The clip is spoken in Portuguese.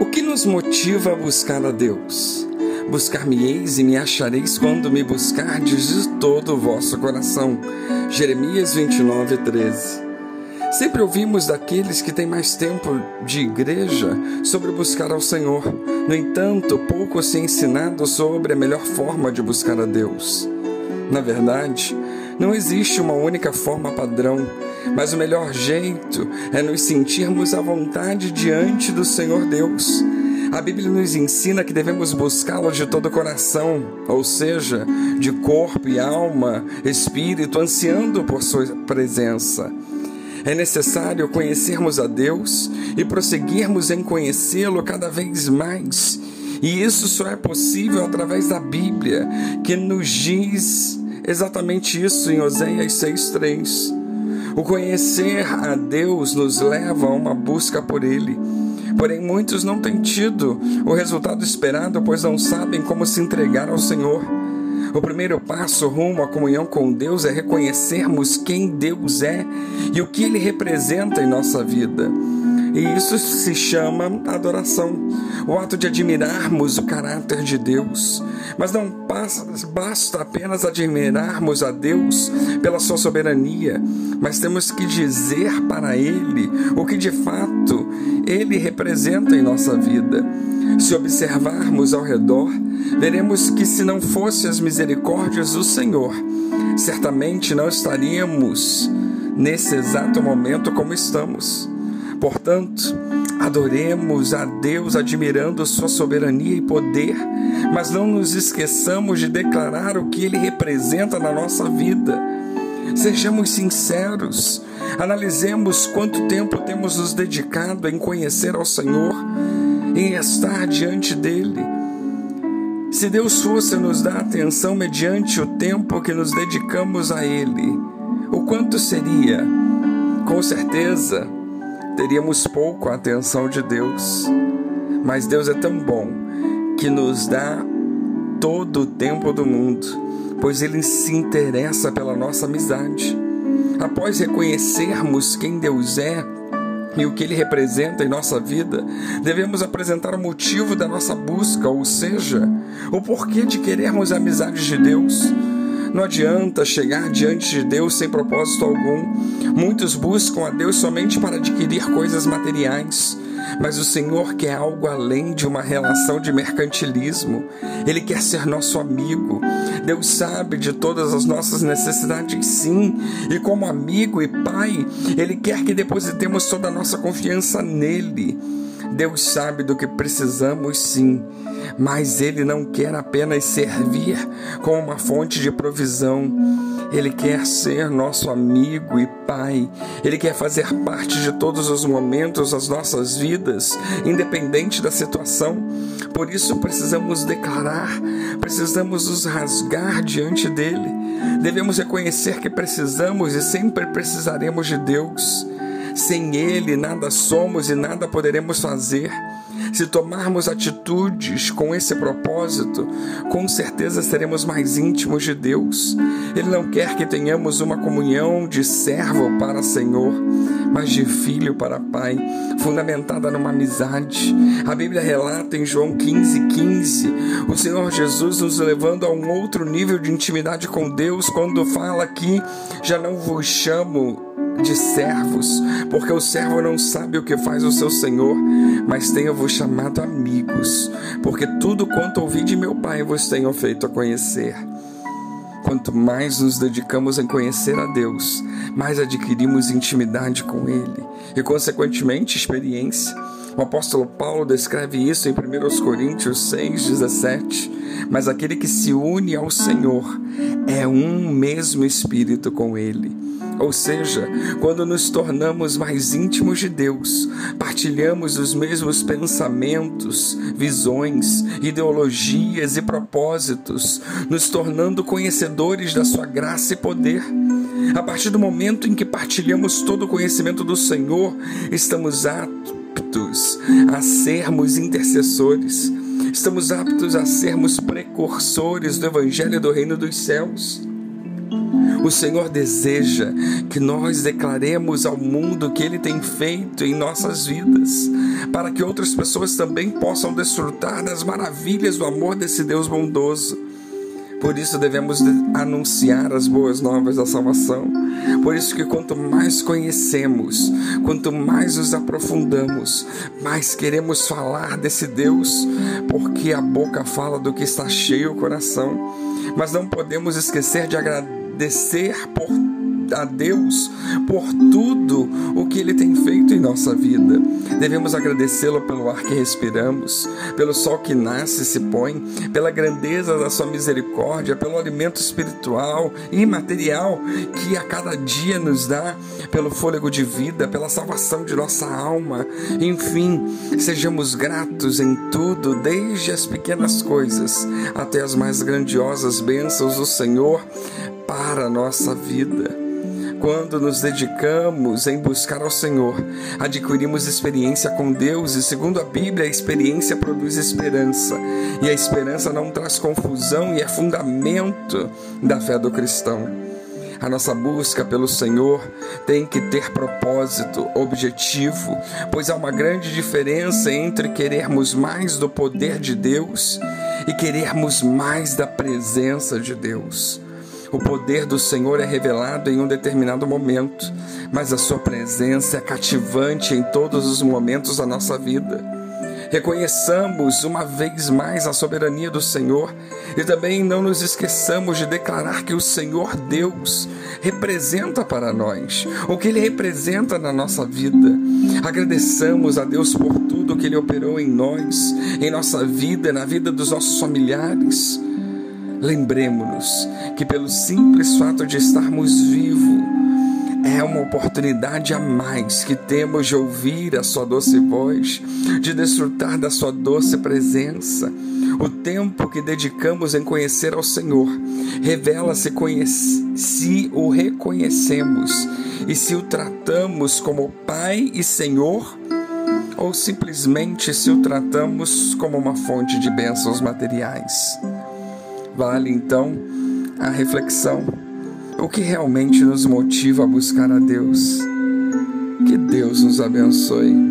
O que nos motiva a buscar a Deus? Buscar-me-eis e me achareis quando me buscardes de todo o vosso coração. Jeremias 29, 13. Sempre ouvimos daqueles que têm mais tempo de igreja sobre buscar ao Senhor. No entanto, pouco se é ensinado sobre a melhor forma de buscar a Deus. Na verdade, não existe uma única forma padrão, mas o melhor jeito é nos sentirmos à vontade diante do Senhor Deus. A Bíblia nos ensina que devemos buscá-lo de todo o coração, ou seja, de corpo e alma, espírito, ansiando por Sua presença. É necessário conhecermos a Deus e prosseguirmos em conhecê-lo cada vez mais. E isso só é possível através da Bíblia, que nos diz exatamente isso em Oséias 6,3. O conhecer a Deus nos leva a uma busca por Ele. Porém, muitos não têm tido o resultado esperado, pois não sabem como se entregar ao Senhor. O primeiro passo rumo à comunhão com Deus é reconhecermos quem Deus é e o que Ele representa em nossa vida. E isso se chama adoração, o ato de admirarmos o caráter de Deus. Mas não basta apenas admirarmos a Deus pela sua soberania, mas temos que dizer para Ele o que de fato Ele representa em nossa vida. Se observarmos ao redor, veremos que se não fossem as misericórdias do Senhor, certamente não estaríamos nesse exato momento como estamos. Portanto, adoremos a Deus admirando Sua soberania e poder, mas não nos esqueçamos de declarar o que Ele representa na nossa vida. Sejamos sinceros, analisemos quanto tempo temos nos dedicado em conhecer ao Senhor, em estar diante dEle. Se Deus fosse nos dar atenção mediante o tempo que nos dedicamos a Ele, o quanto seria? Com certeza, teríamos pouco a atenção de Deus. Mas Deus é tão bom que nos dá todo o tempo do mundo, pois Ele se interessa pela nossa amizade. Após reconhecermos quem Deus é, e o que ele representa em nossa vida, devemos apresentar o motivo da nossa busca, ou seja, o porquê de querermos a amizade de Deus. Não adianta chegar diante de Deus sem propósito algum. Muitos buscam a Deus somente para adquirir coisas materiais. Mas o Senhor quer algo além de uma relação de mercantilismo. Ele quer ser nosso amigo. Deus sabe de todas as nossas necessidades, sim. E como amigo e pai, Ele quer que depositemos toda a nossa confiança nele. Deus sabe do que precisamos, sim mas Ele não quer apenas servir como uma fonte de provisão. Ele quer ser nosso amigo e pai. Ele quer fazer parte de todos os momentos das nossas vidas, independente da situação. Por isso precisamos declarar, precisamos nos rasgar diante dele. Devemos reconhecer que precisamos e sempre precisaremos de Deus. Sem Ele, nada somos e nada poderemos fazer. Se tomarmos atitudes com esse propósito, com certeza seremos mais íntimos de Deus. Ele não quer que tenhamos uma comunhão de servo para Senhor, mas de filho para Pai, fundamentada numa amizade. A Bíblia relata em João 15, 15, o Senhor Jesus nos levando a um outro nível de intimidade com Deus, quando fala que já não vos chamo de servos, porque o servo não sabe o que faz o seu senhor, mas tenho-vos chamado amigos, porque tudo quanto ouvi de meu Pai vos tenho feito a conhecer. Quanto mais nos dedicamos em conhecer a Deus, mais adquirimos intimidade com Ele e, consequentemente, experiência. O apóstolo Paulo descreve isso em 1 Coríntios 6,17. Mas aquele que se une ao Senhor é um mesmo espírito com Ele. Ou seja, quando nos tornamos mais íntimos de Deus, partilhamos os mesmos pensamentos, visões, ideologias e propósitos, nos tornando conhecedores da Sua graça e poder. A partir do momento em que partilhamos todo o conhecimento do Senhor, estamos aptos a sermos intercessores, estamos aptos a sermos precursores do Evangelho do Reino dos Céus. O Senhor deseja que nós declaremos ao mundo o que Ele tem feito em nossas vidas, para que outras pessoas também possam desfrutar das maravilhas do amor desse Deus bondoso. Por isso devemos anunciar as boas novas da salvação. Por isso que quanto mais conhecemos, quanto mais nos aprofundamos, mais queremos falar desse Deus, porque a boca fala do que está cheio o coração. Mas não podemos esquecer de agradecer por a Deus por tudo o que Ele tem feito em nossa vida. Devemos agradecê-lo pelo ar que respiramos, pelo sol que nasce e se põe, pela grandeza da Sua misericórdia, pelo alimento espiritual e material que a cada dia nos dá, pelo fôlego de vida, pela salvação de nossa alma. Enfim, sejamos gratos em tudo, desde as pequenas coisas até as mais grandiosas bênçãos do Senhor para a nossa vida. Quando nos dedicamos em buscar ao Senhor, adquirimos experiência com Deus e, segundo a Bíblia, a experiência produz esperança. E a esperança não traz confusão e é fundamento da fé do cristão. A nossa busca pelo Senhor tem que ter propósito, objetivo, pois há uma grande diferença entre querermos mais do poder de Deus e querermos mais da presença de Deus. O poder do Senhor é revelado em um determinado momento, mas a sua presença é cativante em todos os momentos da nossa vida. Reconheçamos uma vez mais a soberania do Senhor e também não nos esqueçamos de declarar que o Senhor Deus representa para nós, o que Ele representa na nossa vida. Agradeçamos a Deus por tudo que Ele operou em nós, em nossa vida, na vida dos nossos familiares. Lembremos-nos que, pelo simples fato de estarmos vivos, é uma oportunidade a mais que temos de ouvir a Sua doce voz, de desfrutar da Sua doce presença. O tempo que dedicamos em conhecer ao Senhor revela se, se o reconhecemos e se o tratamos como Pai e Senhor ou simplesmente se o tratamos como uma fonte de bênçãos materiais. Vale então a reflexão. O que realmente nos motiva a buscar a Deus? Que Deus nos abençoe.